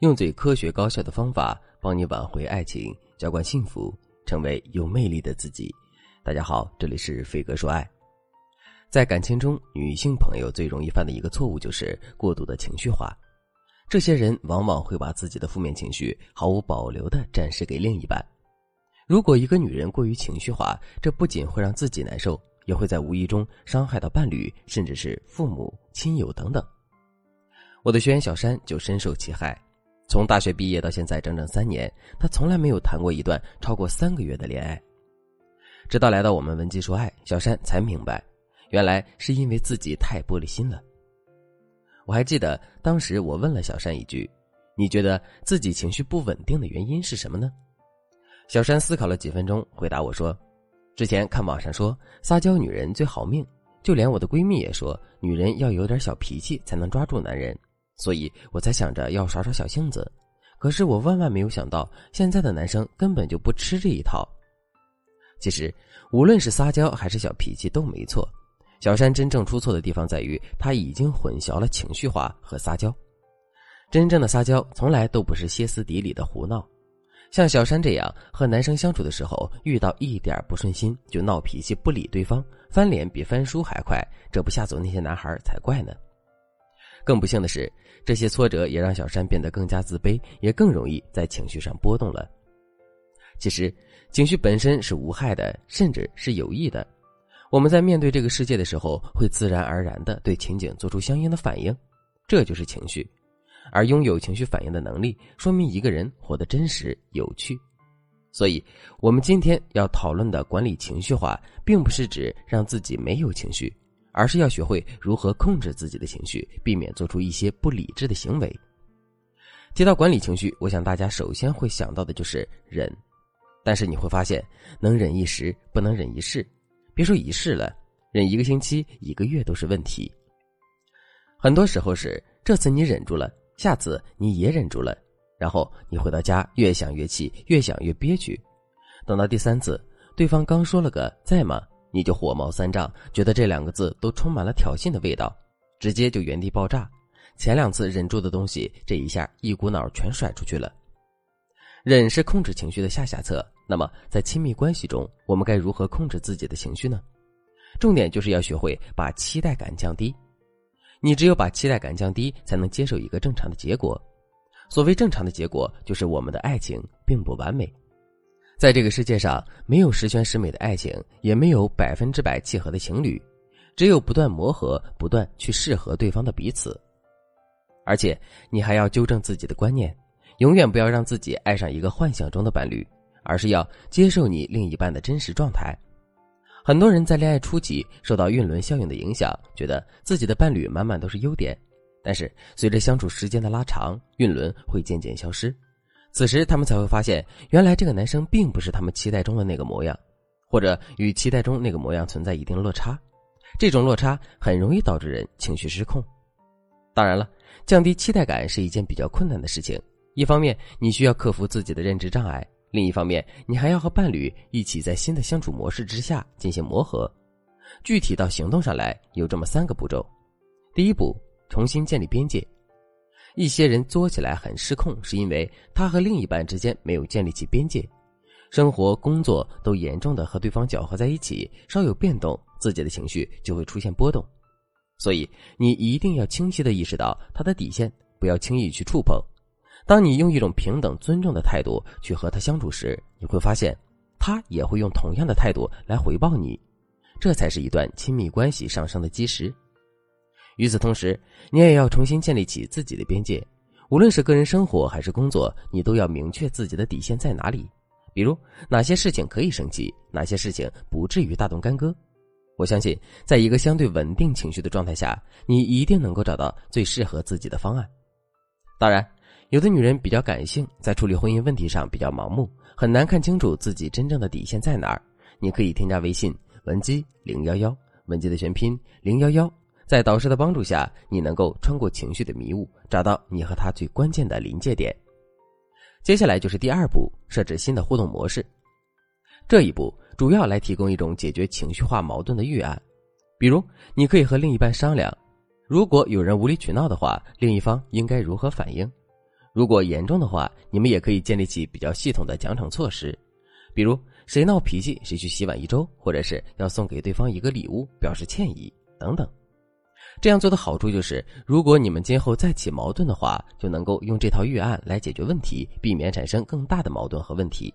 用最科学高效的方法帮你挽回爱情，浇灌幸福，成为有魅力的自己。大家好，这里是飞哥说爱。在感情中，女性朋友最容易犯的一个错误就是过度的情绪化。这些人往往会把自己的负面情绪毫无保留的展示给另一半。如果一个女人过于情绪化，这不仅会让自己难受，也会在无意中伤害到伴侣，甚至是父母、亲友等等。我的学员小山就深受其害。从大学毕业到现在整整三年，他从来没有谈过一段超过三个月的恋爱。直到来到我们文姬说爱，小山才明白，原来是因为自己太玻璃心了。我还记得当时我问了小山一句：“你觉得自己情绪不稳定的原因是什么呢？”小山思考了几分钟，回答我说：“之前看网上说撒娇女人最好命，就连我的闺蜜也说，女人要有点小脾气才能抓住男人。”所以我才想着要耍耍小性子，可是我万万没有想到，现在的男生根本就不吃这一套。其实，无论是撒娇还是小脾气都没错。小山真正出错的地方在于，他已经混淆了情绪化和撒娇。真正的撒娇从来都不是歇斯底里的胡闹，像小山这样和男生相处的时候，遇到一点不顺心就闹脾气不理对方，翻脸比翻书还快，这不吓走那些男孩才怪呢。更不幸的是，这些挫折也让小山变得更加自卑，也更容易在情绪上波动了。其实，情绪本身是无害的，甚至是有益的。我们在面对这个世界的时候，会自然而然的对情景做出相应的反应，这就是情绪。而拥有情绪反应的能力，说明一个人活得真实有趣。所以，我们今天要讨论的管理情绪化，并不是指让自己没有情绪。而是要学会如何控制自己的情绪，避免做出一些不理智的行为。提到管理情绪，我想大家首先会想到的就是忍。但是你会发现，能忍一时，不能忍一世。别说一世了，忍一个星期、一个月都是问题。很多时候是这次你忍住了，下次你也忍住了，然后你回到家越想越气，越想越憋屈。等到第三次，对方刚说了个在吗？你就火冒三丈，觉得这两个字都充满了挑衅的味道，直接就原地爆炸。前两次忍住的东西，这一下一股脑全甩出去了。忍是控制情绪的下下策。那么在亲密关系中，我们该如何控制自己的情绪呢？重点就是要学会把期待感降低。你只有把期待感降低，才能接受一个正常的结果。所谓正常的结果，就是我们的爱情并不完美。在这个世界上，没有十全十美的爱情，也没有百分之百契合的情侣，只有不断磨合、不断去适合对方的彼此。而且，你还要纠正自己的观念，永远不要让自己爱上一个幻想中的伴侣，而是要接受你另一半的真实状态。很多人在恋爱初期受到晕轮效应的影响，觉得自己的伴侣满满都是优点，但是随着相处时间的拉长，晕轮会渐渐消失。此时，他们才会发现，原来这个男生并不是他们期待中的那个模样，或者与期待中那个模样存在一定落差。这种落差很容易导致人情绪失控。当然了，降低期待感是一件比较困难的事情。一方面，你需要克服自己的认知障碍；另一方面，你还要和伴侣一起在新的相处模式之下进行磨合。具体到行动上来，有这么三个步骤：第一步，重新建立边界。一些人作起来很失控，是因为他和另一半之间没有建立起边界，生活、工作都严重的和对方搅和在一起，稍有变动，自己的情绪就会出现波动。所以你一定要清晰的意识到他的底线，不要轻易去触碰。当你用一种平等、尊重的态度去和他相处时，你会发现，他也会用同样的态度来回报你，这才是一段亲密关系上升的基石。与此同时，你也要重新建立起自己的边界，无论是个人生活还是工作，你都要明确自己的底线在哪里。比如，哪些事情可以生气，哪些事情不至于大动干戈。我相信，在一个相对稳定情绪的状态下，你一定能够找到最适合自己的方案。当然，有的女人比较感性，在处理婚姻问题上比较盲目，很难看清楚自己真正的底线在哪儿。你可以添加微信文姬零幺幺，文姬的全拼零幺幺。在导师的帮助下，你能够穿过情绪的迷雾，找到你和他最关键的临界点。接下来就是第二步，设置新的互动模式。这一步主要来提供一种解决情绪化矛盾的预案。比如，你可以和另一半商量，如果有人无理取闹的话，另一方应该如何反应；如果严重的话，你们也可以建立起比较系统的奖惩措施，比如谁闹脾气谁去洗碗一周，或者是要送给对方一个礼物表示歉意等等。这样做的好处就是，如果你们今后再起矛盾的话，就能够用这套预案来解决问题，避免产生更大的矛盾和问题。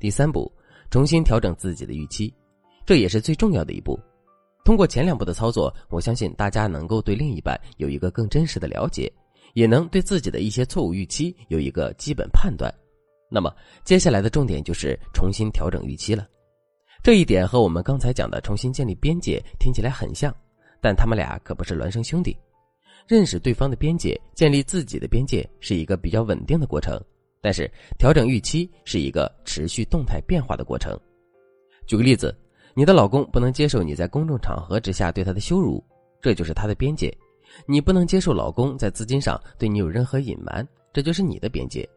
第三步，重新调整自己的预期，这也是最重要的一步。通过前两步的操作，我相信大家能够对另一半有一个更真实的了解。也能对自己的一些错误预期有一个基本判断。那么，接下来的重点就是重新调整预期了。这一点和我们刚才讲的重新建立边界听起来很像，但他们俩可不是孪生兄弟。认识对方的边界，建立自己的边界是一个比较稳定的过程，但是调整预期是一个持续动态变化的过程。举个例子，你的老公不能接受你在公众场合之下对他的羞辱，这就是他的边界。你不能接受老公在资金上对你有任何隐瞒，这就是你的边界。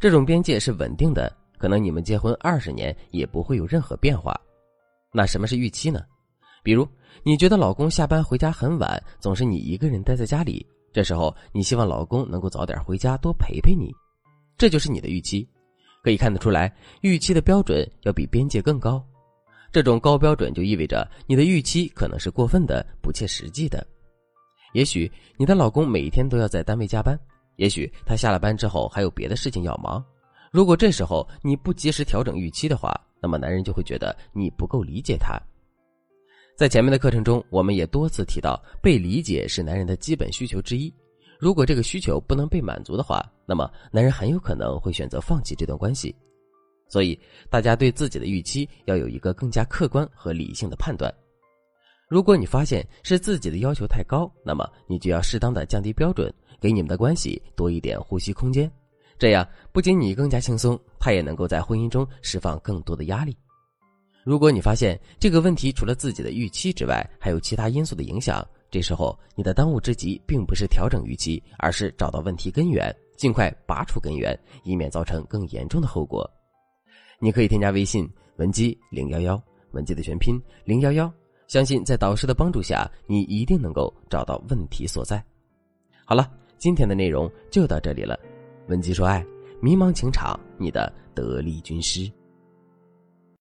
这种边界是稳定的，可能你们结婚二十年也不会有任何变化。那什么是预期呢？比如你觉得老公下班回家很晚，总是你一个人待在家里，这时候你希望老公能够早点回家，多陪陪你，这就是你的预期。可以看得出来，预期的标准要比边界更高。这种高标准就意味着你的预期可能是过分的、不切实际的。也许你的老公每天都要在单位加班，也许他下了班之后还有别的事情要忙。如果这时候你不及时调整预期的话，那么男人就会觉得你不够理解他。在前面的课程中，我们也多次提到，被理解是男人的基本需求之一。如果这个需求不能被满足的话，那么男人很有可能会选择放弃这段关系。所以，大家对自己的预期要有一个更加客观和理性的判断。如果你发现是自己的要求太高，那么你就要适当的降低标准，给你们的关系多一点呼吸空间。这样不仅你更加轻松，他也能够在婚姻中释放更多的压力。如果你发现这个问题除了自己的预期之外，还有其他因素的影响，这时候你的当务之急并不是调整预期，而是找到问题根源，尽快拔除根源，以免造成更严重的后果。你可以添加微信文姬零幺幺，文姬的全拼零幺幺。相信在导师的帮助下，你一定能够找到问题所在。好了，今天的内容就到这里了。文姬说爱，迷茫情场，你的得力军师。